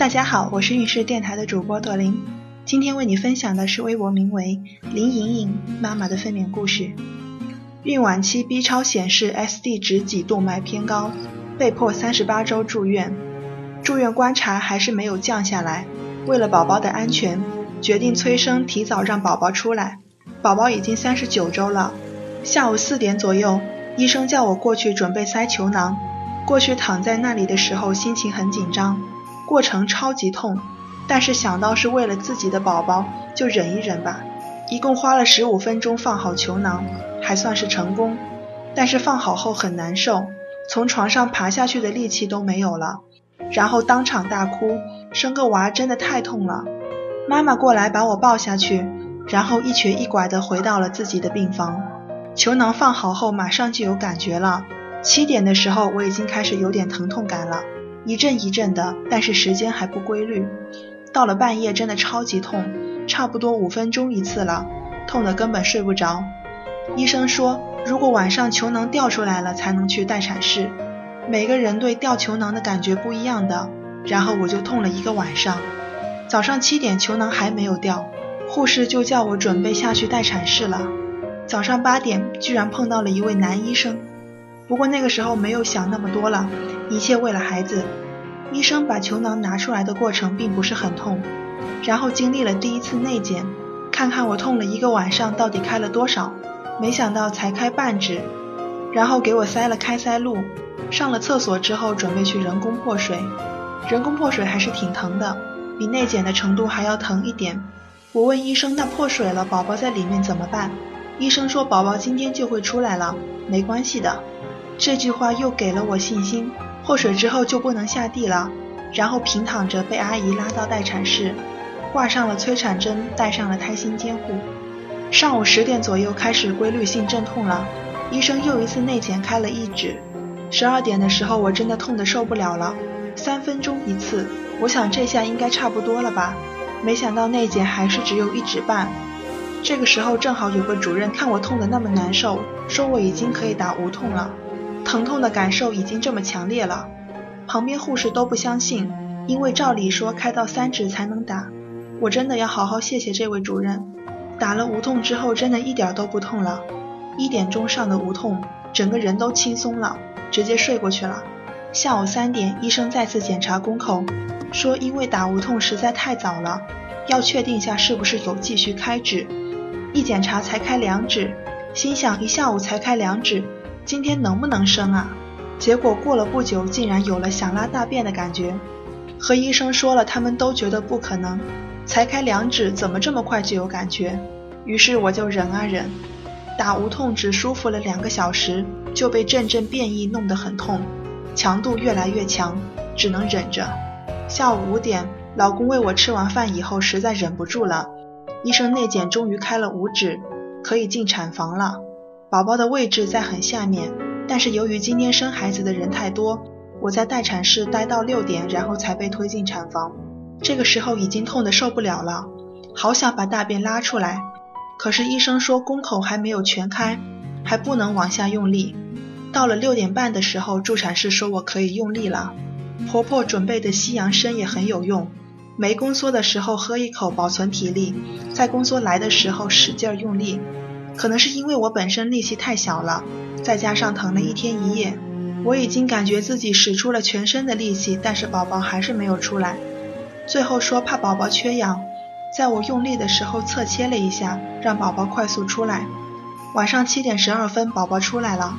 大家好，我是运势电台的主播朵琳，今天为你分享的是微博名为林莹莹妈妈的分娩故事。孕晚期 B 超显示 SD 值几动脉偏高，被迫三十八周住院。住院观察还是没有降下来，为了宝宝的安全，决定催生提早让宝宝出来。宝宝已经三十九周了。下午四点左右，医生叫我过去准备塞球囊。过去躺在那里的时候，心情很紧张。过程超级痛，但是想到是为了自己的宝宝，就忍一忍吧。一共花了十五分钟放好球囊，还算是成功。但是放好后很难受，从床上爬下去的力气都没有了，然后当场大哭。生个娃真的太痛了。妈妈过来把我抱下去，然后一瘸一拐地回到了自己的病房。球囊放好后马上就有感觉了，七点的时候我已经开始有点疼痛感了。一阵一阵的，但是时间还不规律。到了半夜真的超级痛，差不多五分钟一次了，痛的根本睡不着。医生说，如果晚上球囊掉出来了，才能去待产室。每个人对掉球囊的感觉不一样的。然后我就痛了一个晚上。早上七点球囊还没有掉，护士就叫我准备下去待产室了。早上八点居然碰到了一位男医生。不过那个时候没有想那么多了，一切为了孩子。医生把球囊拿出来的过程并不是很痛，然后经历了第一次内检，看看我痛了一个晚上到底开了多少，没想到才开半指，然后给我塞了开塞露。上了厕所之后准备去人工破水，人工破水还是挺疼的，比内检的程度还要疼一点。我问医生，那破水了，宝宝在里面怎么办？医生说宝宝今天就会出来了，没关系的。这句话又给了我信心。破水之后就不能下地了，然后平躺着被阿姨拉到待产室，挂上了催产针，戴上了胎心监护。上午十点左右开始规律性阵痛了，医生又一次内检开了一指。十二点的时候我真的痛得受不了了，三分钟一次，我想这下应该差不多了吧，没想到内检还是只有一指半。这个时候正好有个主任看我痛得那么难受，说我已经可以打无痛了。疼痛的感受已经这么强烈了，旁边护士都不相信，因为照理说开到三指才能打。我真的要好好谢谢这位主任，打了无痛之后真的一点都不痛了。一点钟上的无痛，整个人都轻松了，直接睡过去了。下午三点，医生再次检查宫口，说因为打无痛实在太早了，要确定下是不是有继续开指。一检查才开两指，心想一下午才开两指。今天能不能生啊？结果过了不久，竟然有了想拉大便的感觉。和医生说了，他们都觉得不可能。才开两指，怎么这么快就有感觉？于是我就忍啊忍，打无痛只舒服了两个小时，就被阵阵变异弄得很痛，强度越来越强，只能忍着。下午五点，老公喂我吃完饭以后，实在忍不住了，医生内检终于开了五指，可以进产房了。宝宝的位置在很下面，但是由于今天生孩子的人太多，我在待产室待到六点，然后才被推进产房。这个时候已经痛得受不了了，好想把大便拉出来，可是医生说宫口还没有全开，还不能往下用力。到了六点半的时候，助产士说我可以用力了。婆婆准备的西洋参也很有用，没宫缩的时候喝一口保存体力，在宫缩来的时候使劲用力。可能是因为我本身力气太小了，再加上疼了一天一夜，我已经感觉自己使出了全身的力气，但是宝宝还是没有出来。最后说怕宝宝缺氧，在我用力的时候侧切了一下，让宝宝快速出来。晚上七点十二分，宝宝出来了。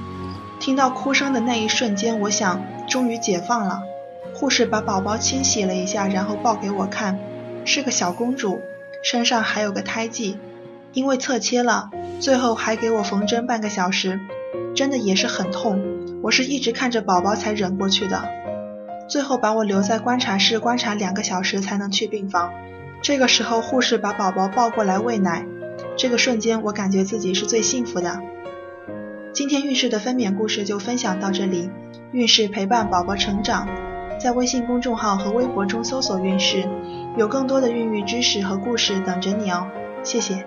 听到哭声的那一瞬间，我想终于解放了。护士把宝宝清洗了一下，然后抱给我看，是个小公主，身上还有个胎记。因为侧切了，最后还给我缝针半个小时，真的也是很痛。我是一直看着宝宝才忍过去的。最后把我留在观察室观察两个小时才能去病房。这个时候护士把宝宝抱过来喂奶，这个瞬间我感觉自己是最幸福的。今天运势的分娩故事就分享到这里，运势陪伴宝宝成长，在微信公众号和微博中搜索运势，有更多的孕育知识和故事等着你哦。谢谢。